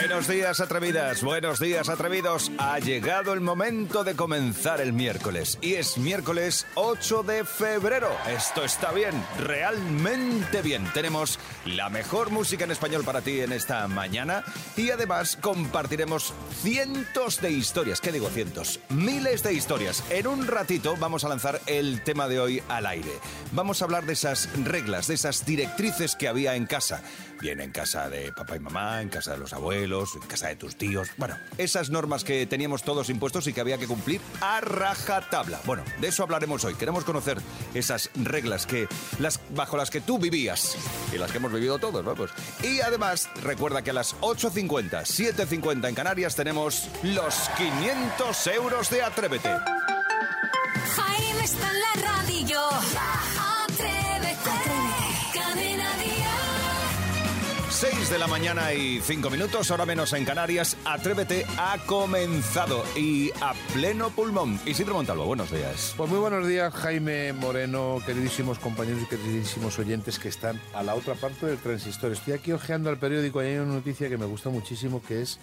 Buenos días, atrevidas. Buenos días, atrevidos. Ha llegado el momento de comenzar el miércoles. Y es miércoles 8 de febrero. Esto está bien, realmente bien. Tenemos la mejor música en español para ti en esta mañana. Y además compartiremos cientos de historias. ¿Qué digo cientos? Miles de historias. En un ratito vamos a lanzar el tema de hoy al aire. Vamos a hablar de esas reglas, de esas directrices que había en casa. Bien en casa de papá y mamá, en casa de los abuelos, en casa de tus tíos. Bueno, esas normas que teníamos todos impuestos y que había que cumplir a rajatabla. Bueno, de eso hablaremos hoy. Queremos conocer esas reglas que las bajo las que tú vivías y las que hemos vivido todos, vamos. Y además, recuerda que a las 8.50, 7.50 en Canarias tenemos los 500 euros de Atrévete. 6 de la mañana y 5 minutos, hora menos en Canarias. Atrévete ha comenzado y a pleno pulmón. Isidro Montalvo, buenos días. Pues muy buenos días, Jaime Moreno, queridísimos compañeros y queridísimos oyentes que están a la otra parte del transistor. Estoy aquí hojeando el periódico y hay una noticia que me gusta muchísimo, que es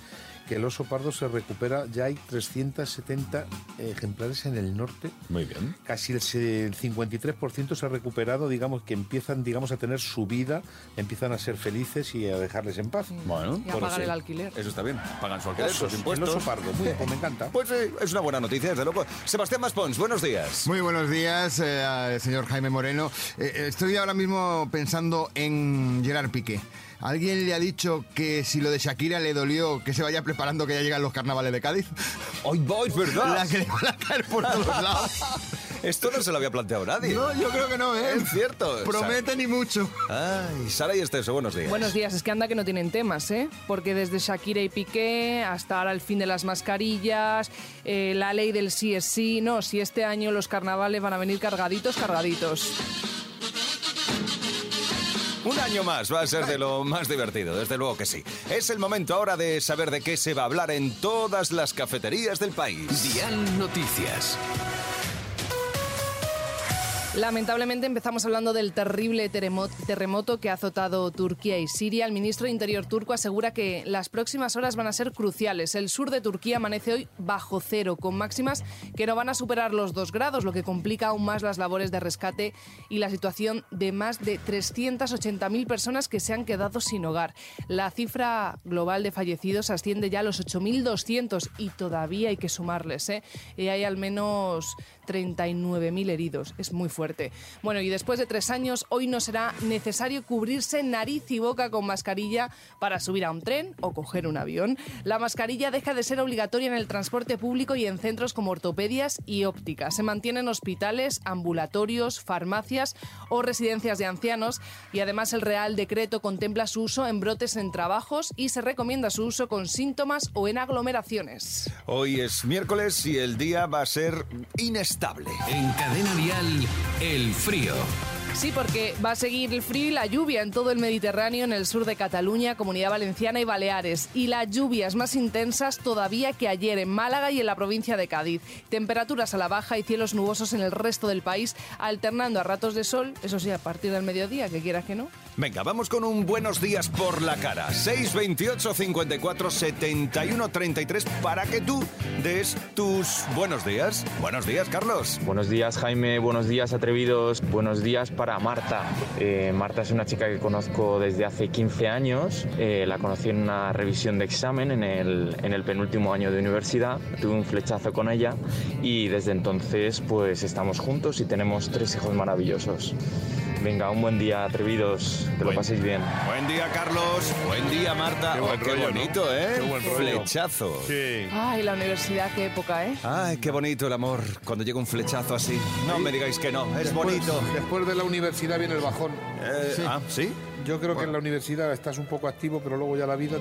que el oso pardo se recupera. Ya hay 370 ejemplares en el norte. Muy bien. Casi el se- el 53% se ha recuperado, digamos, que empiezan, digamos, a tener su vida, empiezan a ser felices y a dejarles en paz. Bueno, Y a pagar sí. el alquiler. Eso está bien. Pagan su alquiler, Osos, sus impuestos. El oso pardo, muy bien, pues me encanta. Pues sí, es una buena noticia, desde luego. Sebastián Maspons, buenos días. Muy buenos días, eh, señor Jaime Moreno. Eh, eh, estoy ahora mismo pensando en Gerard Piqué. ¿Alguien le ha dicho que si lo de Shakira le dolió, que se vaya preparando que ya llegan los carnavales de Cádiz? Hoy voy, ¿verdad? La que le van a caer por todos lados. Esto no se lo había planteado nadie. No, yo creo que no, ¿eh? Es cierto. Promete ni mucho. Ay, Sara y Esteso, buenos días. Buenos días, es que anda que no tienen temas, ¿eh? Porque desde Shakira y Piqué hasta ahora el fin de las mascarillas, eh, la ley del sí es sí, no, si este año los carnavales van a venir cargaditos, cargaditos. Un año más va a ser de lo más divertido, desde luego que sí. Es el momento ahora de saber de qué se va a hablar en todas las cafeterías del país. Dial Noticias. Lamentablemente empezamos hablando del terrible terremoto que ha azotado Turquía y Siria. El ministro de Interior turco asegura que las próximas horas van a ser cruciales. El sur de Turquía amanece hoy bajo cero, con máximas que no van a superar los dos grados, lo que complica aún más las labores de rescate y la situación de más de 380.000 personas que se han quedado sin hogar. La cifra global de fallecidos asciende ya a los 8.200 y todavía hay que sumarles. ¿eh? Y hay al menos 39.000 heridos. Es muy fuerte. Bueno, y después de tres años, hoy no será necesario cubrirse nariz y boca con mascarilla para subir a un tren o coger un avión. La mascarilla deja de ser obligatoria en el transporte público y en centros como ortopedias y ópticas. Se mantiene en hospitales, ambulatorios, farmacias o residencias de ancianos y además el Real Decreto contempla su uso en brotes en trabajos y se recomienda su uso con síntomas o en aglomeraciones. Hoy es miércoles y el día va a ser inestable. En Cadena Dial, el frío. Sí, porque va a seguir el frío y la lluvia en todo el Mediterráneo, en el sur de Cataluña, Comunidad Valenciana y Baleares. Y las lluvias más intensas todavía que ayer en Málaga y en la provincia de Cádiz. Temperaturas a la baja y cielos nubosos en el resto del país, alternando a ratos de sol, eso sí, a partir del mediodía, que quieras que no. Venga, vamos con un buenos días por la cara. 628 54 71 33 para que tú des tus buenos días. Buenos días, Carlos. Buenos días Jaime, buenos días atrevidos, buenos días para Marta. Eh, Marta es una chica que conozco desde hace 15 años, Eh, la conocí en una revisión de examen en el, en el penúltimo año de universidad, tuve un flechazo con ella y desde entonces pues estamos juntos y tenemos tres hijos maravillosos. Venga, un buen día atrevidos, que lo paséis bien. Buen día, Carlos. Buen día, Marta. Qué buen Oh, rollo, ¿no? bonito, ¿eh? Qué buen rollo. Flechazo. Sí. Ay, la universidad, qué época, ¿eh? Ay, qué bonito el amor cuando llega un flechazo así. No me digáis que no, es Después- bonito. Después de la universidad viene el bajón. Eh, Ah, ¿sí? Yo creo que en la universidad estás un poco activo, pero luego ya la vida...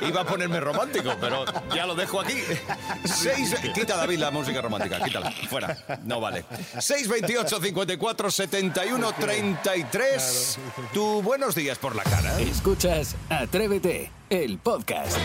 Iba a ponerme romántico, pero ya lo dejo aquí. Seis... Quita, David, la música romántica. Quítala. Fuera. No vale. 628 54 71 33. Tu buenos días por la cara. Escuchas Atrévete, el podcast.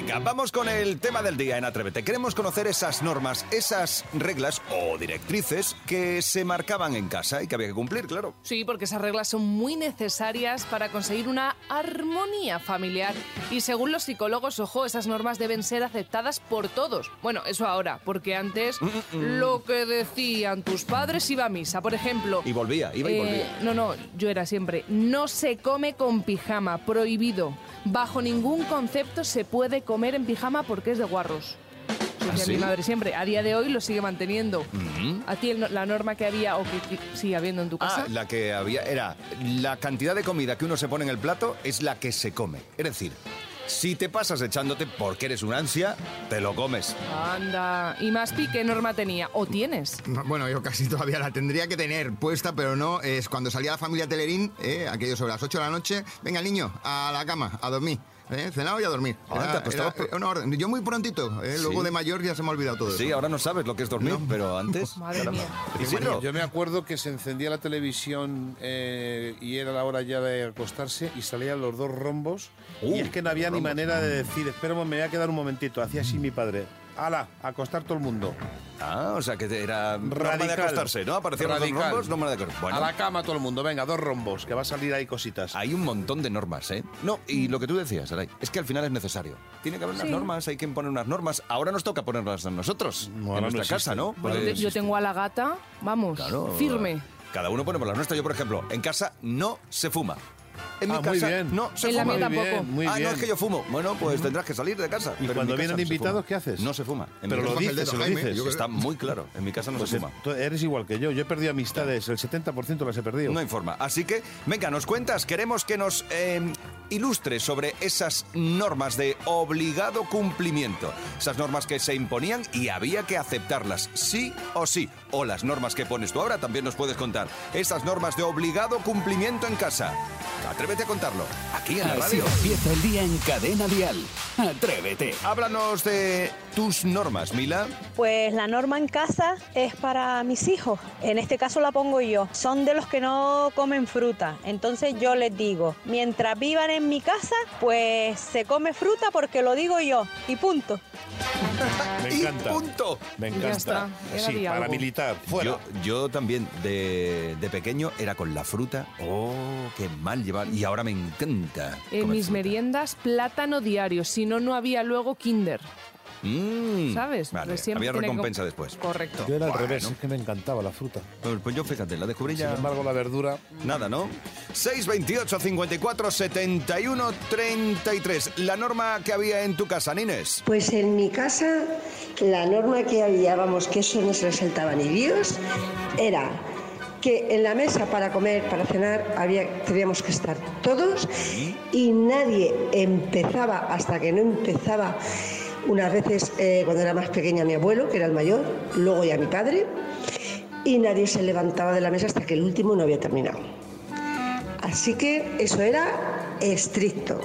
Venga, vamos con el tema del día en Atrévete. Queremos conocer esas normas, esas reglas o directrices que se marcaban en casa y que había que cumplir, claro. Sí, porque esas reglas son muy necesarias para conseguir una armonía familiar. Y según los psicólogos, ojo, esas normas deben ser aceptadas por todos. Bueno, eso ahora, porque antes lo que decían tus padres iba a misa. Por ejemplo... Y volvía, iba y eh, volvía. No, no, yo era siempre. No se come con pijama, prohibido. Bajo ningún concepto se puede comer en pijama porque es de guarros. ¿Ah, sí? mi madre siempre. A día de hoy lo sigue manteniendo. Ujú. A ti el- la norma que había o que que sigue habiendo en tu casa. Ah, la que había era la cantidad de comida que uno se pone en el plato es la que se come. Es decir, si te pasas echándote porque eres un ansia, te lo comes. Anda. ¿Y Maspi qué norma tenía? ¿O tienes? Bueno, yo casi todavía la tendría que tener puesta, pero no. Es cuando salía la familia Telerín, eh, aquello sobre las 8 de la noche, venga niño, a la cama, a dormir. ¿Eh? Cenado y a dormir. Ah, te acostabas por- una orden. Yo muy prontito, eh, luego Sí. de mayor ya se me ha olvidado todo Sí, eso. ahora no sabes lo que es dormir, pero antes... Madre caramba. mía. Isidro, Yo me acuerdo que se encendía la televisión eh, y era la hora ya de acostarse y salían los dos rombos. Uh, y es que no había ni rombos. manera de decir, espera, me voy a quedar un momentito. Hacía así mi padre. ¡Hala! A acostar todo el mundo. Ah, o sea que era norma de Radical. acostarse, ¿no? Aparecían los dos Radical. rombos, norma de acostarse. Bueno, A la cama todo el mundo. Venga, dos rombos, que va a salir ahí cositas. hay un montón de normas, ¿eh? No, y lo que tú decías, Aray, es que al final es necesario. Tiene que haber unas Sí. normas, hay que imponer unas normas. Ahora nos toca ponerlas a nosotros, No, en no nuestra casa. ¿no? Bueno, Pues- yo tengo a la gata, vamos, Claro. firme. Cada uno ponemos las nuestras. Yo, por ejemplo, en casa no se fuma. En mi Ah, muy casa bien. no se En la fuma. mía muy bien, tampoco. muy ah, bien. no, es que yo fumo. Bueno, pues tendrás que salir de casa. ¿Y Pero cuando vienen no se invitados, qué haces? No se fuma. En Pero mi lo dices, dedo, lo Jaime, dices. Está muy claro. En mi casa no Pues se fuma. eres igual que yo. Yo he perdido amistades. El 70% las he perdido. No hay forma. Así que, venga, nos cuentas. Queremos que nos eh, ilustres sobre esas normas de obligado cumplimiento. Esas normas que se imponían y había que aceptarlas, sí o sí. O las normas que pones tú ahora también nos puedes contar. Esas normas de obligado cumplimiento en casa. Atrévete a contarlo. Aquí en la Así radio. empieza el día en Cadena Dial. Atrévete. Háblanos de tus normas, Mila. Pues la norma en casa es para mis hijos. En este caso la pongo yo. Son de los que no comen fruta. Entonces yo les digo, mientras vivan en mi casa, pues se come fruta porque lo digo yo. Y punto. Me Y encanta. punto. Me encanta. Sí, paramilitar. Fuera. Yo, yo también de, de pequeño era con la fruta. Oh, qué mal llevar. Y ahora me encanta. En comer mis fruta. meriendas, plátano diario. Si no, no había luego kinder. Mm, ¿Sabes? Vale, Pues siempre había tiene que- recompensa después. Correcto. Yo era al revés, es que me encantaba la fruta. Pues, pues yo fíjate, la descubrí Sin ya. embargo, la verdura. Nada, ¿no? 628 54 71 33. La norma que había en tu casa, Nines. Pues en mi casa la norma que había, vamos, que eso no se le saltaba ni Dios, era que en la mesa para comer, para cenar, había, teníamos que estar todos y nadie empezaba hasta que no empezaba. Unas veces eh, cuando era más pequeña mi abuelo, que era el mayor, luego ya mi padre, y nadie se levantaba de la mesa hasta que el último no había terminado. Así que eso era estricto.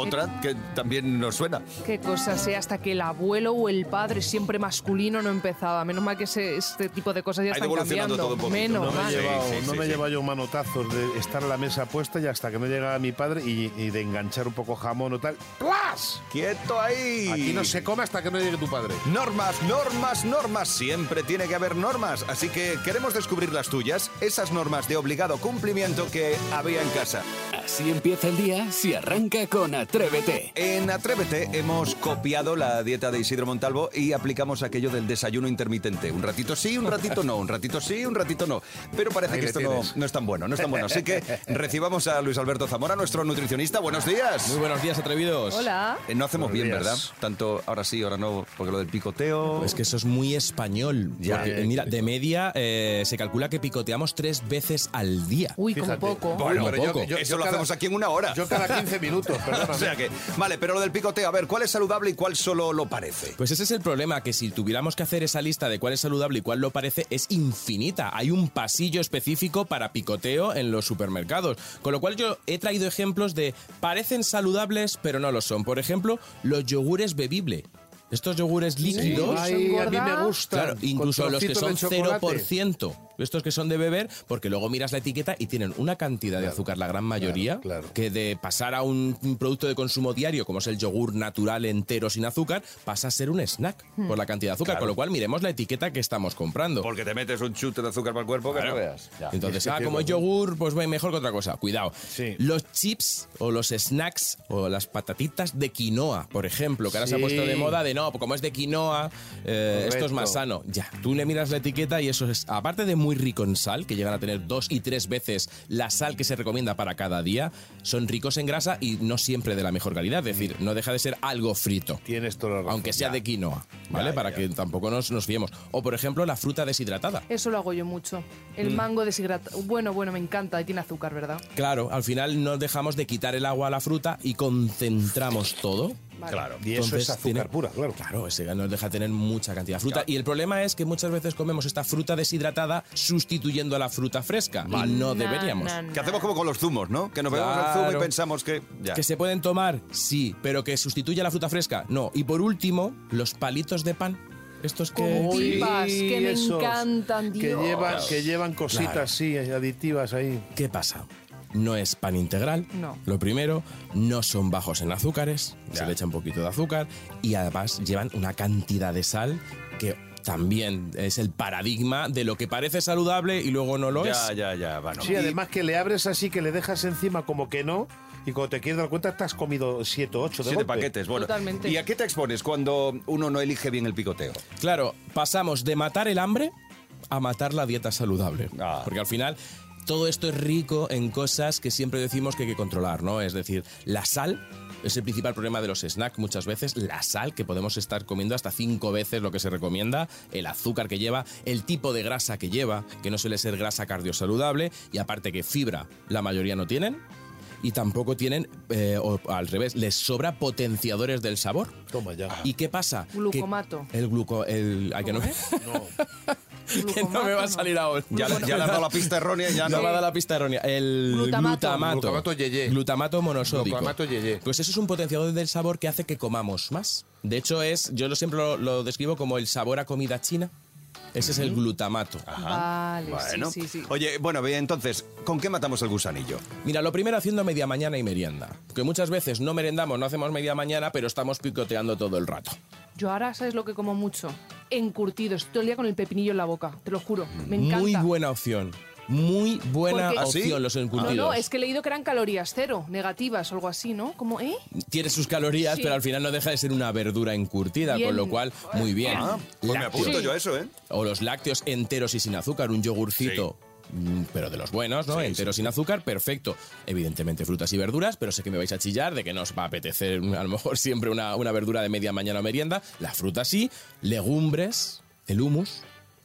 Otra que también nos suena. Qué cosa sea hasta que el abuelo o el padre siempre masculino no empezaba. Menos mal que ese- este tipo de cosas ya están evolucionando cambiando. todo un poquito, Menos No me, he mal. Sí, llevado, sí, no sí, me he sí. llevado yo manotazos de estar la mesa puesta y hasta que no llegaba mi padre y, y de enganchar un poco jamón o tal. ¡Plas! ¡Quieto ahí! Aquí no se come hasta que no llegue tu padre. Normas, normas, normas. Siempre tiene que haber normas. Así que queremos descubrir las tuyas, esas normas de obligado cumplimiento que había en casa. Así empieza el día si arranca con Atrévete. En Atrévete hemos copiado la dieta de Isidro Montalvo y aplicamos aquello del desayuno intermitente. Un ratito sí, un ratito no, un ratito sí, un ratito no. Pero parece Ahí que esto no, es tan bueno, no es tan bueno. Así que recibamos a Luis Alberto Zamora, nuestro nutricionista. Buenos días. Muy buenos días, atrevidos. Hola. Eh, no hacemos Buenos bien, días. ¿verdad? Tanto ahora sí, ahora no, porque lo del picoteo... Es que eso es muy español. Ya. porque, mira, de media eh, se calcula que picoteamos tres veces al día. Uy, como poco. Bueno, Como pero yo- poco. yo- eso Yo lo cada- hacemos aquí en una hora. Yo cada 15 minutos, perdóname. O sea que, vale, pero lo del picoteo, a ver, ¿cuál es saludable y cuál solo lo parece? Pues ese es el problema, que si tuviéramos que hacer esa lista de cuál es saludable y cuál lo parece, es infinita. Hay un pasillo específico para picoteo en los supermercados. Con lo cual yo he traído ejemplos de parecen saludables, pero no lo son. Por ejemplo, los yogures bebibles. Estos yogures líquidos. Ay, Ay, a mí me engordar. gusta. Claro, incluso los que son 0%. Estos que son de beber, porque luego miras la etiqueta y tienen una cantidad de azúcar, la gran mayoría, que de pasar a un, un producto de consumo diario, como es el yogur natural entero sin azúcar, pasa a ser un snack Hmm. por la cantidad de azúcar, Claro. con lo cual miremos la etiqueta que estamos comprando. Porque te metes un chute de azúcar para el cuerpo que Claro. no veas. Ya. Entonces, ah, como es yogur, pues ve mejor que otra cosa. Cuidado. Los chips o los snacks o las patatitas de quinoa, por ejemplo, que ahora se ha puesto de moda de no, como es de quinoa, eh, esto es más sano. Ya, tú le miras la etiqueta y eso es, aparte de muy rico en sal, que llegan a tener dos y tres veces la sal que se recomienda para cada día, son ricos en grasa y no siempre de la mejor calidad. Es decir, no deja de ser algo frito. Tienes toda la razón. Aunque sea de quinoa, ¿vale? para que tampoco nos, nos fiemos. O, por ejemplo, la fruta deshidratada. Eso lo hago yo mucho. El Mm. mango deshidratado. Bueno, bueno, me encanta y tiene azúcar, ¿verdad? Claro, al final no dejamos de quitar el agua a la fruta y concentramos todo. Vale. Claro, Y eso es azúcar pura, claro. Claro, ese nos deja tener mucha cantidad de fruta. Y el problema es que muchas veces comemos esta fruta deshidratada sustituyendo a la fruta fresca. Y no deberíamos. Que hacemos como con los zumos, ¿no? Que nos bebemos el zumo y Claro. pensamos que... Ya. ¿Que se pueden tomar? Sí, pero que sustituye a la fruta fresca. No. Y por último, los palitos de pan. Estos que... Pipas, que me esos encantan, Que llevan, que llevan cositas, Claro. sí, aditivas ahí. ¿Qué pasa? No es pan integral, No. lo primero, no son bajos en azúcares, se le echa un poquito de azúcar y además llevan una cantidad de sal que también es el paradigma de lo que parece saludable y luego no lo ya, es. ya, ya, bueno. Sí, además que le abres así, que le dejas encima como que no, y cuando te quieres dar cuenta te has comido 7 o 8 de Siete paquetes, bueno. Totalmente. ¿Y a qué te expones cuando uno no elige bien el picoteo? Claro, pasamos de matar el hambre a matar la dieta saludable. Ah. Porque al final todo esto es rico en cosas que siempre decimos que hay que controlar, ¿no? Es decir, la sal es el principal problema de los snacks muchas veces, la sal que podemos estar comiendo hasta cinco veces lo que se recomienda, el azúcar que lleva, el tipo de grasa que lleva, que no suele ser grasa cardiosaludable, y aparte que fibra la mayoría no tienen. Y tampoco tienen, eh, o al revés, les sobra potenciadores del sabor. Toma ya. ¿Y qué pasa? Que Glucomato. el gluco... El, ay, que no, me- que no me va a no. salir ahora. Ya, ya le has dado la pista errónea, ya No no. me ha dado la pista errónea. El Glutamato. glutamato. Glutamato yeye. Glutamato monosódico. Glutamato yeye. Pues eso es un potenciador del sabor que hace que comamos más. De hecho, es, yo lo siempre lo, lo describo como el sabor a comida china. Ese es el glutamato. Vale, Bueno. sí, sí, sí. Oye, bueno, bien, entonces, ¿con qué matamos el gusanillo? Mira, lo primero haciendo media mañana y merienda. Que muchas veces no merendamos, no hacemos media mañana, pero estamos picoteando todo el rato. Yo ahora, ¿sabes lo que como mucho? Encurtidos. Todo el día con el pepinillo en la boca. Te lo juro. Me encanta. Muy buena opción. Muy buena Porque- ¿Ah, sí? opción los No, encurtidos. no, es que he leído que eran calorías cero, negativas o algo así, ¿no? Como, ¿eh? Tiene sus calorías, Sí. pero al final no deja de ser una verdura encurtida, Bien. con lo cual, muy bien. Ah, pues me Lácteos. apunto Sí. yo a eso, ¿eh? O los lácteos enteros y sin azúcar, un yogurcito. mm, Pero de los buenos, ¿no? Sí, Enteros sin azúcar, perfecto. Evidentemente frutas y verduras, pero sé que me vais a chillar de que no os va a apetecer a lo mejor siempre una, una verdura de media mañana o merienda. La fruta sí, legumbres, el humus,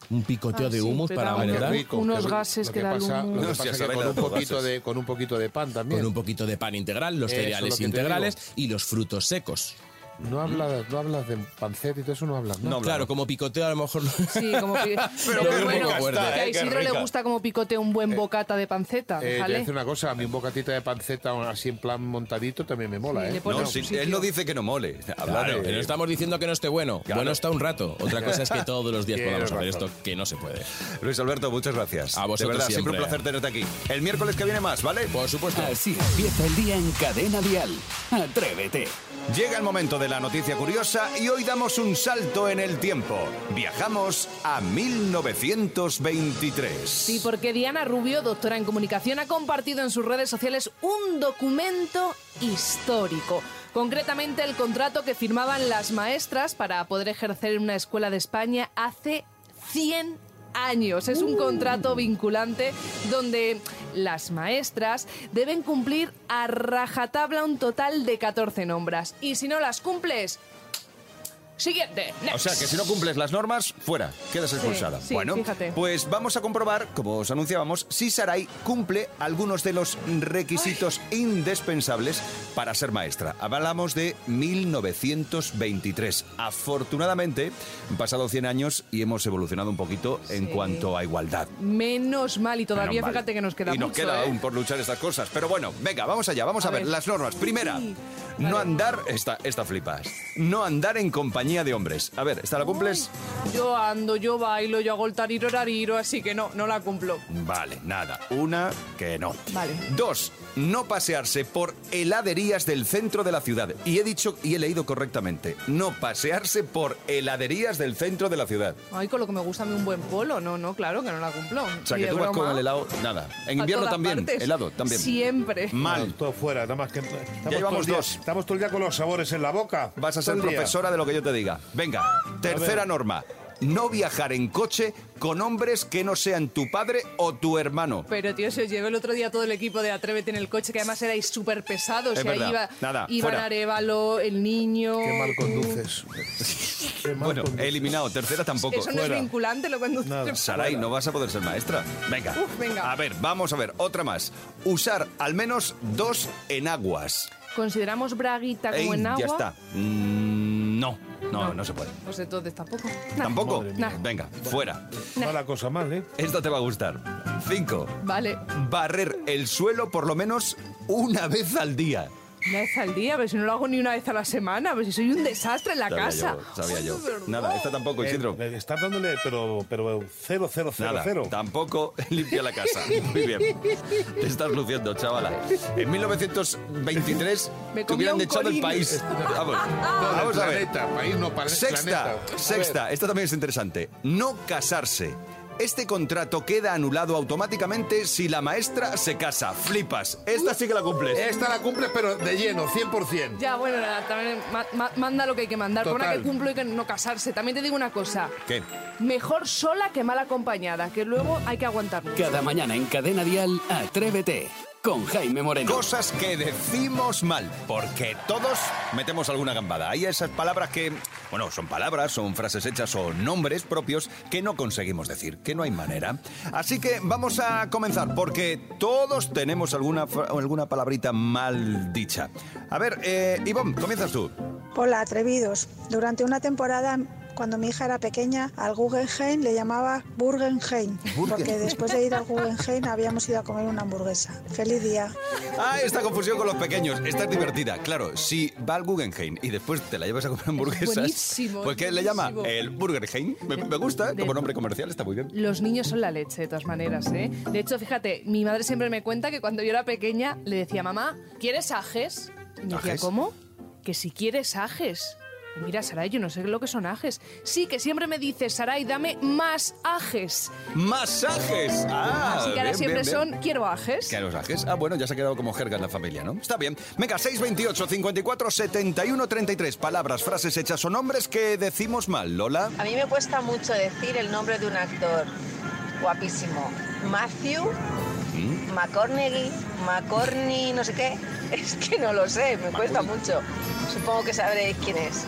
un picoteo Ah, de sí, humus para rico. Unos gases que da pasa. Lo que pasa que con un, poquito de, con un poquito de pan también. Con un poquito de pan integral, los Eso cereales integrales y los frutos secos. No hablas, no hablas de panceta y todo eso, no hablas, ¿no? No, Claro, como picoteo a lo mejor... Sí, como pi- Pero Pero qué bueno, está, que a ¿eh? Qué Isidro le gusta como picote un buen bocata de panceta. Eh, te voy a una cosa, a mí un bocatito de panceta así en plan montadito también me mola, Sí, ¿eh? No, sí, él no dice que no mole. Claro, de- no estamos diciendo que no esté bueno. Claro. Bueno está un rato. Otra cosa es que todos los días podamos hacer esto, que no se puede. Luis Alberto, muchas gracias. A vosotros De verdad, siempre un siempre. placer tenerte aquí. El miércoles que viene más, ¿vale? Por supuesto. Así empieza el día en Cadena Dial. Atrévete. Llega el momento de la noticia curiosa y hoy damos un salto en el tiempo. Viajamos a 1923. Sí, porque Diana Rubio, doctora en comunicación, ha compartido en sus redes sociales un documento histórico. Concretamente, el contrato que firmaban las maestras para poder ejercer en una escuela de España hace 100 años. Es un contrato vinculante donde las maestras deben cumplir a rajatabla un total de 14 nombras. Y si no las cumples, siguiente. O sea, que si no cumples las normas, fuera, quedas expulsada. sí, bueno, fíjate. pues vamos a comprobar, como os anunciábamos, si Sarai cumple algunos de los requisitos indispensables para ser maestra. Hablamos de 1923. Afortunadamente, han pasado 100 años y hemos evolucionado un poquito en cuanto a igualdad. Menos mal, y todavía mal. fíjate que nos queda y nos mucho. queda ¿eh? aún por luchar estas cosas. Pero bueno, venga, vamos allá, vamos a, A ver. ver. las normas. Primera, no andar, esta, esta flipas, no andar en compañía compañía de hombres. A ver, ¿esta la cumples? Yo ando, yo bailo, yo hago el tariro rariro, así que no, no la cumplo. Vale, nada. Una que no. Vale. Dos, no pasearse por heladerías del centro de la ciudad. Y he dicho y he leído correctamente. No pasearse por heladerías del centro de la ciudad. Ay, con lo que me gusta a mí un buen polo. No, no, claro que no la cumplo. O sea, que tú vas con el helado, nada. En A invierno también, partes. helado también. Siempre. Mal. Todo fuera, nada más que. Estamos el llevamos día- dos. Estamos todo el día con los sabores en la boca. Vas a ser profesora de lo que yo te diga. Venga, tercera norma. No viajar en coche con hombres que no sean tu padre o tu hermano. Pero, tío, se os llevó el otro día todo el equipo de Atrévete en el coche, que además erais súper pesados. Es y ahí verdad. iba, Nada, Iván fuera. Arevalo, el niño... Qué mal conduces. Qué mal Bueno, conduces. eliminado. Tercera tampoco. Eso no es vinculante, lo. Nada. Saray, no vas a poder ser maestra. Venga. Uf, venga. A ver, vamos a ver, otra más. Usar al menos dos enaguas. ¿Consideramos braguita como Ey, en agua? Ya está. Mm, no, no, no, se puede. Pues entonces tampoco. Nah. ¿Tampoco? Nah. Venga, fuera. Va la cosa mal, ¿eh? Esta te va a gustar. Cinco. Vale. Barrer el suelo por lo menos una vez al día. Una vez al día, pero si no lo hago ni una vez a la semana, pero si soy un desastre en la Sabía casa. yo, sabía yo. Nada, esta tampoco, Isidro. Eh, Estás dándole, pero, pero cero, cero, cero, Nada, cero. tampoco limpia la casa. Muy bien. Te estás luciendo, chavala. En 1923 Me te comí hubieran un echado colín. país. Vamos, vamos a ver. planeta, país no, Sexta, sexta, esta también es interesante. No casarse. Este contrato queda anulado automáticamente si la maestra se casa. Flipas. Esta sí que la cumples. Esta la cumples, pero de lleno, 100%. Ya, bueno, nada, también ma- ma- manda lo que hay que mandar. Por una Total. que cumplo y que no casarse. También te digo una cosa. ¿Qué? Mejor sola que mal acompañada, que luego hay que aguantarlo. Cada mañana en Cadena Dial, Atrévete con Jaime Moreno. Cosas que decimos mal, porque todos metemos alguna gambada. Hay esas palabras que, bueno, son palabras, son frases hechas o nombres propios que no conseguimos decir, que no hay manera. Así que vamos a comenzar, porque todos tenemos alguna, alguna palabrita mal dicha. A ver, eh, Ivonne, comienzas tú. Hola, atrevidos. Durante una temporada, cuando mi hija era pequeña, al Guggenheim le llamaba Burgenheim, porque después de ir al Guggenheim habíamos ido a comer una hamburguesa. Feliz día. Ah, esta confusión con los pequeños. Esta es divertida. Claro, si va al Guggenheim y después te la llevas a comer hamburguesas, buenísimo, pues ¿qué le llama? El Burgerheim. Me, me gusta, De- como nombre comercial, está muy bien. Los niños son la leche, de todas maneras, ¿eh? De hecho, fíjate, mi madre siempre me cuenta que cuando yo era pequeña le decía, mamá, ¿quieres ajes? Y me decía. ¿cómo? Que si quieres ajes. Mira, Saray, yo no sé lo que son ajes. Sí, que siempre me dice, Saray, dame más ajes. ¡Masajes! Ah, Así que ahora bien, siempre bien, bien. son, quiero ajes. ¿Qué los ajes? Ah, bueno, ya se ha quedado como jerga en la familia, ¿no? Está bien. Venga, 628 54 71 33. Palabras, frases hechas o nombres que decimos mal. Lola. A mí me cuesta mucho decir el nombre de un actor guapísimo. Matthew McConaughey, McCorney, no sé qué. Es que no lo sé, me cuesta mucho. Supongo que sabréis quién es.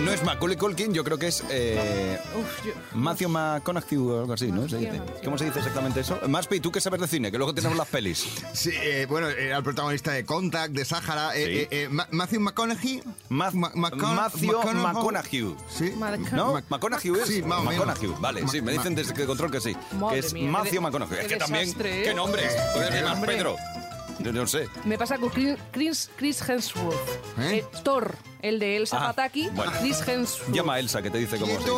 No es Macaulay Culkin, yo creo que es eh, Uf, yo- Matthew McConaughey o algo así, ¿no? Se dice. ¿Cómo se dice exactamente eso? Maspi, ¿tú qué sabes de cine? Que luego tenemos las pelis. Sí, eh, bueno, era el protagonista de Contact, de Sahara. eh, Sí. eh, eh, Ma- Matthew McConaughey. Ma- Ma- Macon- Matthew McConaughey. McConaughey. Sí. ¿No? Ma- McConaughey es. Sí, más o menos. McConaughey. Vale, sí, me Ma- dicen desde que control que sí. Madre que es mía, Matthew McConaughey. Es que también. ¿eh? ¿Qué nombres? Más Hombre. Pedro. Yo no sé. Me pasa con Chris, Chris, Chris Hemsworth. ¿Eh? Eh, Thor, el de Elsa Ah, Pataki. bueno. Chris Hemsworth. Llama a Elsa que te dice cómo se dice.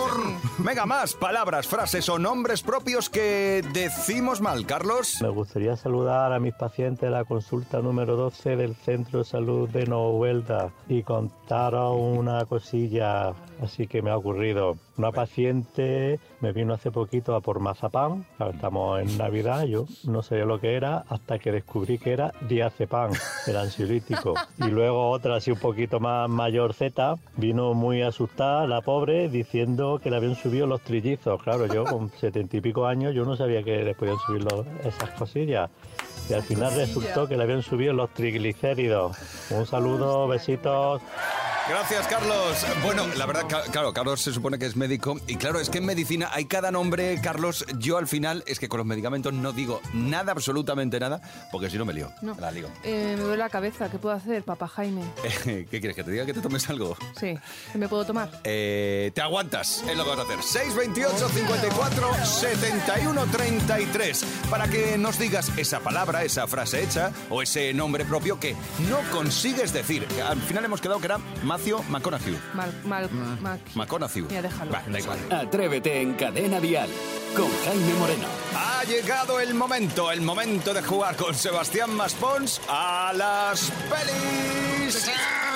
Venga, más palabras, frases o nombres propios que decimos mal, Carlos. Me gustaría saludar a mis pacientes de la consulta número 12 del Centro de Salud de Novelda y contaros una cosilla así que me ha ocurrido. Una paciente me vino hace poquito a por mazapán, claro, estamos en Navidad, yo no sabía lo que era hasta que descubrí que era diazepam, el ansiolítico. Y luego otra así un poquito más mayor Z, vino muy asustada la pobre diciendo que le habían subido los trillizos. Claro, yo con setenta y pico años yo no sabía que les podían subir los- esas cosillas. Y al final resultó que le habían subido los triglicéridos. Un saludo, besitos. Gracias, Carlos. Bueno, la verdad, claro, Carlos se supone que es médico. Y claro, es que en medicina hay cada nombre, Carlos. Yo al final es que con los medicamentos no digo nada, absolutamente nada, porque si no me lío. No. La lío. Eh, me duele la cabeza. ¿Qué puedo hacer, papá Jaime? ¿Qué quieres? ¿Que te diga que te tomes algo? Sí. ¿Qué me puedo tomar? Eh, te aguantas, es lo que vas a hacer. 628 54 71 33 para que nos digas esa palabra, esa frase hecha o ese nombre propio que no consigues decir. Al final hemos quedado que era Macio McConaughey. Mal, mal, Mac- McConaughey. Ya, déjalo. Va, da igual. Atrévete en Cadena Dial con Jaime Moreno. Ha llegado el momento, el momento de jugar con Sebastián Maspons a las pelis.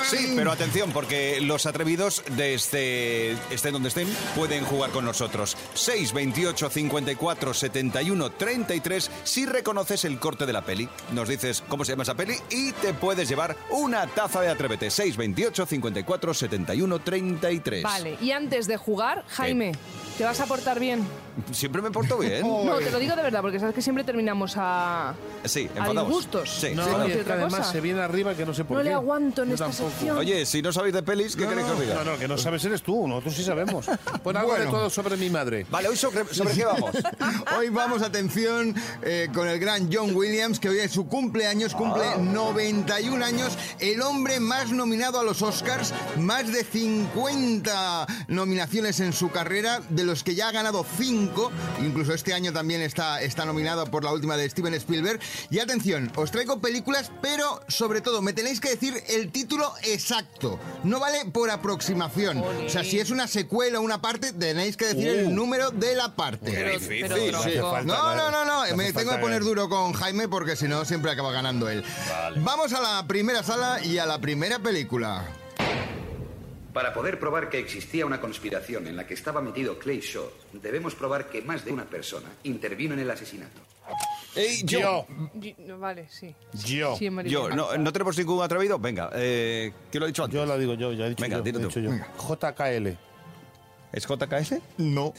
Sí, pero atención, porque los atrevidos desde estén donde estén pueden jugar con nosotros. 6, 28, 54, 71, 33. Si reconoces el corte de la peli, nos dices cómo se llama esa peli y te puedes llevar una taza de Atrévete. 6, 28, 54, 71, 33. Vale, y antes de jugar, Jaime, ¿te vas a portar bien? Siempre me porto bien. No, te lo digo de verdad, porque sabes que siempre terminamos a... Sí, A enfadados. disgustos. Sí, No, sí. Por y decir es que otra además cosa. se viene arriba que no sé por No qué. le aguanto en Yo esta tampoco. Oye, si no sabéis de pelis, ¿qué No, queréis que os diga? No, no, que no sabes eres tú, nosotros sí sabemos. Pues algo Bueno. de todo sobre mi madre. Vale, hoy sobre, sobre qué vamos. Hoy vamos, atención, eh, con el gran John Williams, que hoy es su cumpleaños, cumple 91 años, el hombre más nominado a los Oscars, más de 50 nominaciones en su carrera, de los que ya ha ganado 5, incluso este año también está, está nominado por la última de Steven Spielberg. Y atención, os traigo películas, pero sobre todo me tenéis que decir el título exacto, no vale por aproximación. O sea, si es una secuela o una parte, tenéis que decir el número de la parte. Qué difícil. pero Sí. falta, No, no, no, no, me tengo que poner duro con Jaime porque si no siempre acaba ganando él. Vamos a la primera sala y a la primera película. Para poder probar que existía una conspiración en la que estaba metido Clay Shaw, debemos probar que más de una persona intervino en el asesinato. Ey, yo. Yo, Yo- no, Vale, sí. yo, Sí. Yo, no, no tenemos ningún atrevido. Venga, eh, ¿quién lo ha dicho antes? yo la digo yo, ya he dicho Venga, yo. dilo he dicho yo. JKL. ¿Es JKS? No.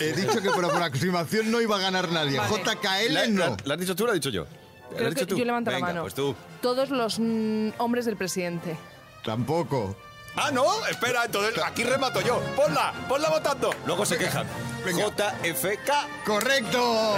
He dicho que por aproximación no iba a ganar nadie. Vale. JKL ¿La, no. la- la has dicho tú o la has dicho yo? ¿La Creo has dicho que tú? yo levanto la mano. pues tú. Todos los mm, hombres del presidente. Tampoco. Ah, no, espera, entonces aquí remato yo. Ponla, ponla votando. Luego se quejan. Venga. JFK. ¡Correcto!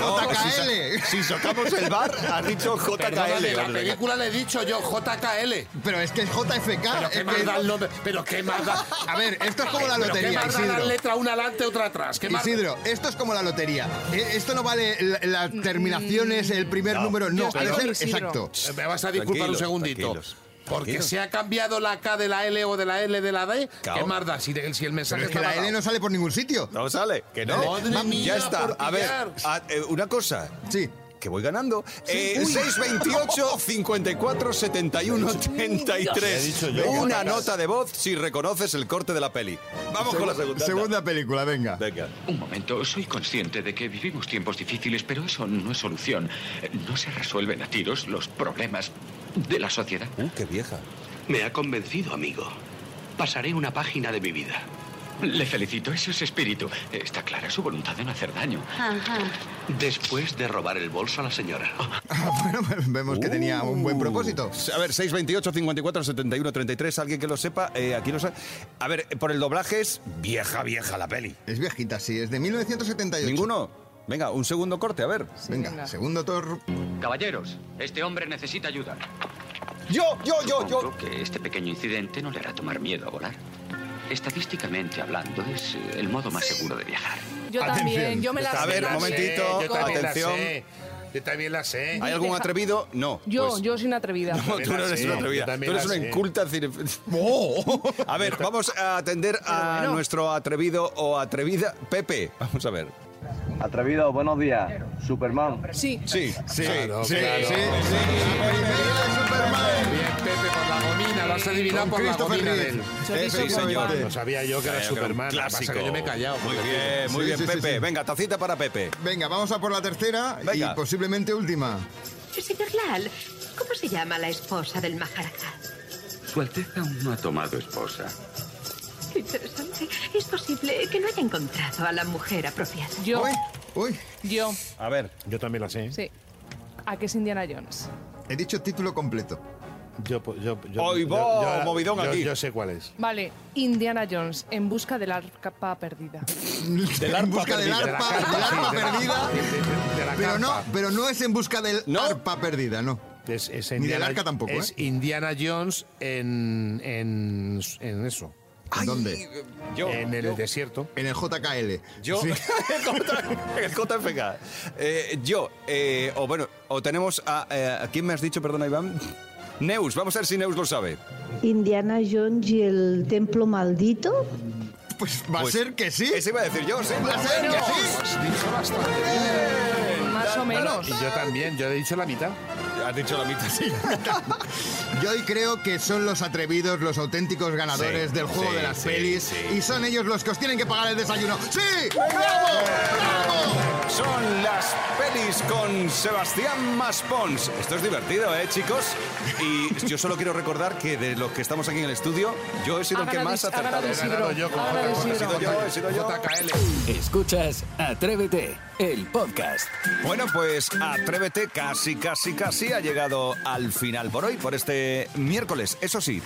JKL. si sacamos el bar, has dicho Perdóname, la JKL. película le he dicho yo, JKL. Pero es que es JFK. Pero es qué más que- da el nombre. Pero qué más da. A ver, esto es como la Pero qué lotería, más da la Isidro. letra una adelante, otra atrás. ¿Qué más? Isidro, esto es como la lotería. Eh, Esto no vale la- las terminaciones, el primer número, no, Yo ha de estoy ser con Isidro. exacto. Eh, Me vas a disculpar un segundito. tranquilos, Porque se ha cambiado la K de la L o de la L de la D. Claro. ¿Qué más da? Si, si el mensaje Pero es que la L no sale por ningún sitio. No sale, que no. Madre mía, ya está. A ver, a- eh, una cosa. Sí. Que voy ganando. Eh, 628 54 71 33. He dicho yo. Una nota de voz si reconoces el corte de la peli. Vamos con la segunda. Segunda película, venga. Venga. Un momento, soy consciente de que vivimos tiempos difíciles, pero eso no es solución. No se resuelven a tiros los problemas de la sociedad. Uh, qué vieja. Me ha convencido, amigo. Pasaré una página de mi vida. Le felicito, eso es espíritu. Está clara su voluntad de no hacer daño. Después de robar el bolso a la señora. bueno, vemos que tenía un buen propósito. A ver, 628 54 71 33. Alguien que lo sepa, eh, aquí lo sabe. A ver, por el doblaje es vieja, vieja la peli. Es viejita, sí, es de 1978. ¿Ninguno? Venga, un segundo corte, a ver. venga, segundo tor. Caballeros, este hombre necesita ayuda. Yo, yo, yo, yo. Supongo que este pequeño incidente no le hará tomar miedo a volar. Estadísticamente hablando, es eh, el modo más seguro de viajar. Yo también, yo me la A sé. ver, la un momentito, Yo atención. Yo también la sé. ¿Hay algún atrevido? No. Yo, Pues- yo soy una atrevida. No, tú no eres Sí, una yo atrevida. Tú eres una inculta cine... A ver, vamos a atender a bueno. nuestro atrevido o atrevida. Pepe, vamos a ver. Atrevido, buenos días. Superman. Sí. Sí, Sí, Claro, sí, claro. sí, de Superman. Bien, Pepe, por la gomina. Lo has adivinado Con por la gomina Sí, con señor. No sabía yo que era Superman. Que Clásico. que yo me he callado. Muy bien, muy Sí, bien, sí, sí, Pepe. sí. Venga, tacita para Pepe. Venga, vamos a por la tercera Venga. y posiblemente última. Señor Lal, ¿cómo se llama la esposa del Maharaja? Su Alteza aún no ha tomado esposa. Qué interesante. Es posible que no haya encontrado a la mujer apropiada. Yo, Uy, uy. yo, A ver. Yo también la sé. sí. ¿A qué es Indiana Jones? He dicho título completo. Yo, yo, yo, Hoy yo- movidón yo- aquí. Yo sé cuál es. Vale, Indiana Jones, en busca del arpa perdida. Del en busca del arpa, De la del carpa, arpa sí, de la- perdida. de- de- de la Pero no, pero no es en busca del ¿No? arpa perdida, no. Es, es Ni del arca tampoco, Es ¿eh? Indiana Jones en, en, en eso. ¿En dónde? Yo, en el yo, desierto. En el JKL. yo, Sí. el JFK. Eh, yo, eh, o bueno, o tenemos a, eh, ¿a quién me has dicho, perdona, Iván? Neus, vamos a ver si Neus lo sabe. Indiana Jones y el templo maldito. Pues va Pues a ser que sí. Ese iba a decir yo, sí. Va a ser que sí. Has dicho bastante bien. Más o menos. Y yo también, yo he dicho la mitad. Has dicho la mitad, sí. Yo hoy creo que son los atrevidos, los auténticos ganadores Sí, del juego sí, de las pelis y son ellos los que os tienen que pagar el desayuno. ¡Sí! ¡Bravo! ¡Bravo! Son las pelis con Sebastián Maspons. Esto es divertido, ¿eh, chicos? Y yo solo quiero recordar que de los que estamos aquí en el estudio, yo he sido el que más ha acertado. He sido yo, he sido yo. JKL. Escuchas Atrévete, el podcast. Bueno, pues Atrévete casi, casi, casi ha llegado al final por hoy, por este miércoles. Eso sí,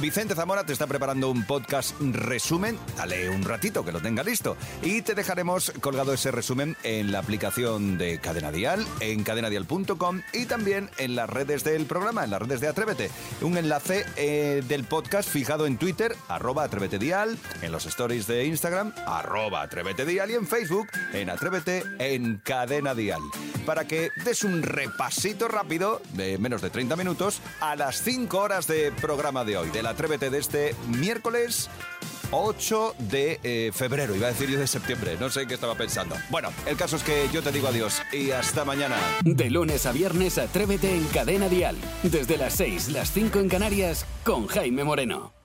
Vicente Zamora te está preparando un podcast resumen. Dale un ratito que lo tenga listo. Y te dejaremos colgado ese resumen en la aplicación de Cadena Dial, en cadenadial.com y también en las redes del programa, en las redes de Atrévete. Un enlace eh, del podcast fijado en Twitter, arroba Atrévete Dial, en los stories de Instagram, arroba Atrévete Dial y en Facebook, en Atrévete en Cadena Dial. Para que des un repasito rápido de menos de 30 minutos a las 5 horas de programa de hoy, del Atrévete de este miércoles 8 de eh, febrero, iba a decir yo de septiembre, no sé qué estaba pensando. Bueno, el caso es que yo te digo adiós y hasta mañana. De lunes a viernes, Atrévete en Cadena Dial. Desde las 6, las 5 en Canarias, con Jaime Moreno.